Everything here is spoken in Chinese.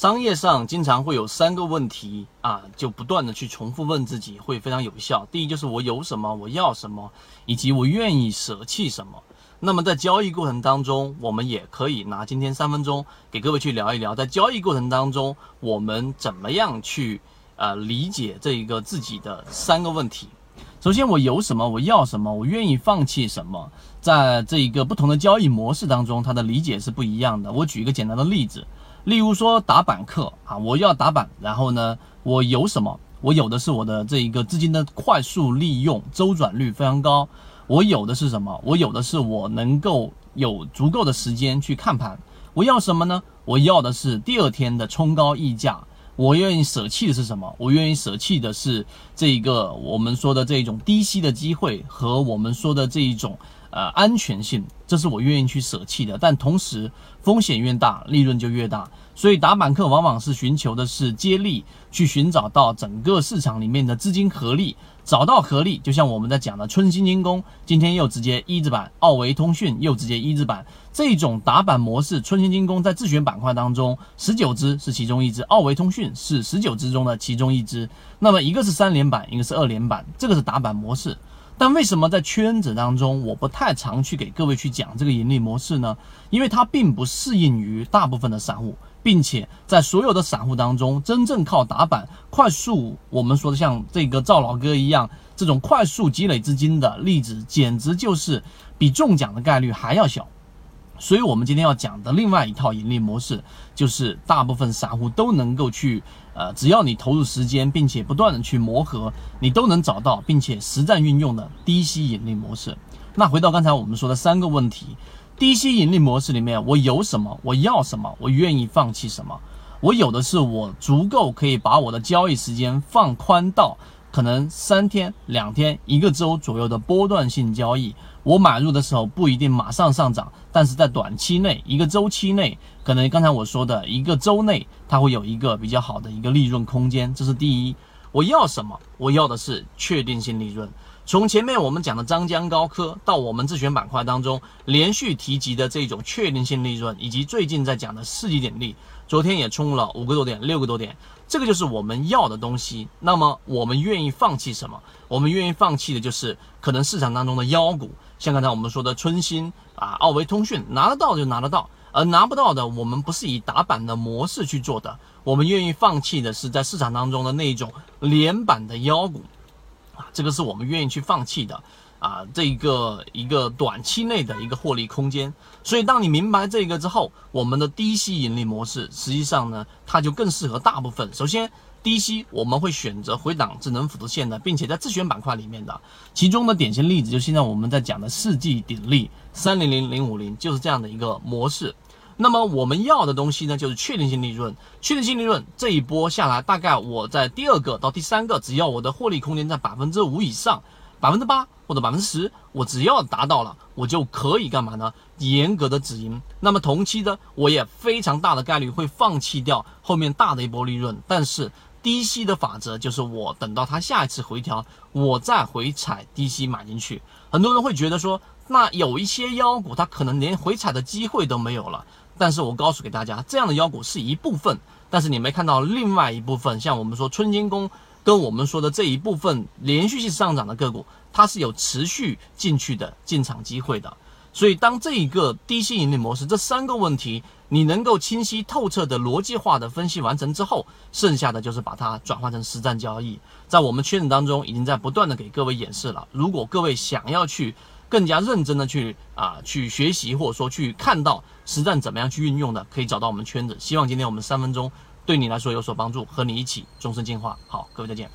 商业上经常会有三个问题啊，就不断的去重复问自己，会非常有效。第一就是我有什么，我要什么，以及我愿意舍弃什么。那么在交易过程当中，我们也可以拿今天三分钟给各位去聊一聊，在交易过程当中，我们怎么样去呃理解这一个自己的三个问题。首先，我有什么，我要什么，我愿意放弃什么，在这一个不同的交易模式当中，它的理解是不一样的。我举一个简单的例子。例如说打板客啊，我要打板，然后呢，我有什么？我有的是我的这一个资金的快速利用，周转率非常高。我有的是什么？我有的是我能够有足够的时间去看盘。我要什么呢？我要的是第二天的冲高溢价。我愿意舍弃的是什么？我愿意舍弃的是这一个我们说的这一种低吸的机会和我们说的这一种。呃，安全性，这是我愿意去舍弃的，但同时风险越大，利润就越大。所以打板客往往是寻求的是接力，去寻找到整个市场里面的资金合力，找到合力，就像我们在讲的春兴精工，今天又直接一字板，奥维通讯又直接一字板，这种打板模式，春兴精工在自选板块当中，十九只是其中一只，奥维通讯是十九只中的其中一只，那么一个是三连板，一个是二连板，这个是打板模式。但为什么在圈子当中，我不太常去给各位去讲这个盈利模式呢？因为它并不适应于大部分的散户，并且在所有的散户当中，真正靠打板快速，我们说的像这个赵老哥一样，这种快速积累资金的例子，简直就是比中奖的概率还要小。所以，我们今天要讲的另外一套盈利模式，就是大部分散户都能够去，呃，只要你投入时间，并且不断的去磨合，你都能找到并且实战运用的低吸盈利模式。那回到刚才我们说的三个问题，低吸盈利模式里面，我有什么？我要什么？我愿意放弃什么？我有的是我足够可以把我的交易时间放宽到。可能三天、两天、一个周左右的波段性交易，我买入的时候不一定马上上涨，但是在短期内、一个周期内，可能刚才我说的一个周内，它会有一个比较好的一个利润空间。这是第一。我要什么？我要的是确定性利润。从前面我们讲的张江高科到我们自选板块当中连续提及的这种确定性利润，以及最近在讲的世纪点力，昨天也冲了五个多点、六个多点。这个就是我们要的东西。那么我们愿意放弃什么？我们愿意放弃的就是可能市场当中的妖股，像刚才我们说的春兴啊、奥维通讯，拿得到就拿得到，而拿不到的，我们不是以打板的模式去做的。我们愿意放弃的是在市场当中的那一种连板的妖股，啊，这个是我们愿意去放弃的。啊，这一个一个短期内的一个获利空间，所以当你明白这个之后，我们的低吸盈利模式实际上呢，它就更适合大部分。首先，低吸我们会选择回档智能辅助线的，并且在自选板块里面的，其中的典型例子就现在我们在讲的世纪鼎力三零零零五零就是这样的一个模式。那么我们要的东西呢，就是确定性利润。确定性利润这一波下来，大概我在第二个到第三个，只要我的获利空间在百分之五以上。百分之八或者百分之十，我只要达到了，我就可以干嘛呢？严格的止盈。那么同期的，我也非常大的概率会放弃掉后面大的一波利润。但是低吸的法则就是，我等到它下一次回调，我再回踩低吸买进去。很多人会觉得说，那有一些妖股它可能连回踩的机会都没有了。但是我告诉给大家，这样的妖股是一部分，但是你没看到另外一部分，像我们说春金工。跟我们说的这一部分连续性上涨的个股，它是有持续进去的进场机会的。所以，当这一个低吸引力模式这三个问题你能够清晰透彻的逻辑化的分析完成之后，剩下的就是把它转换成实战交易。在我们圈子当中，已经在不断的给各位演示了。如果各位想要去更加认真的去啊去学习，或者说去看到实战怎么样去运用的，可以找到我们圈子。希望今天我们三分钟。对你来说有所帮助，和你一起终身进化。好，各位再见。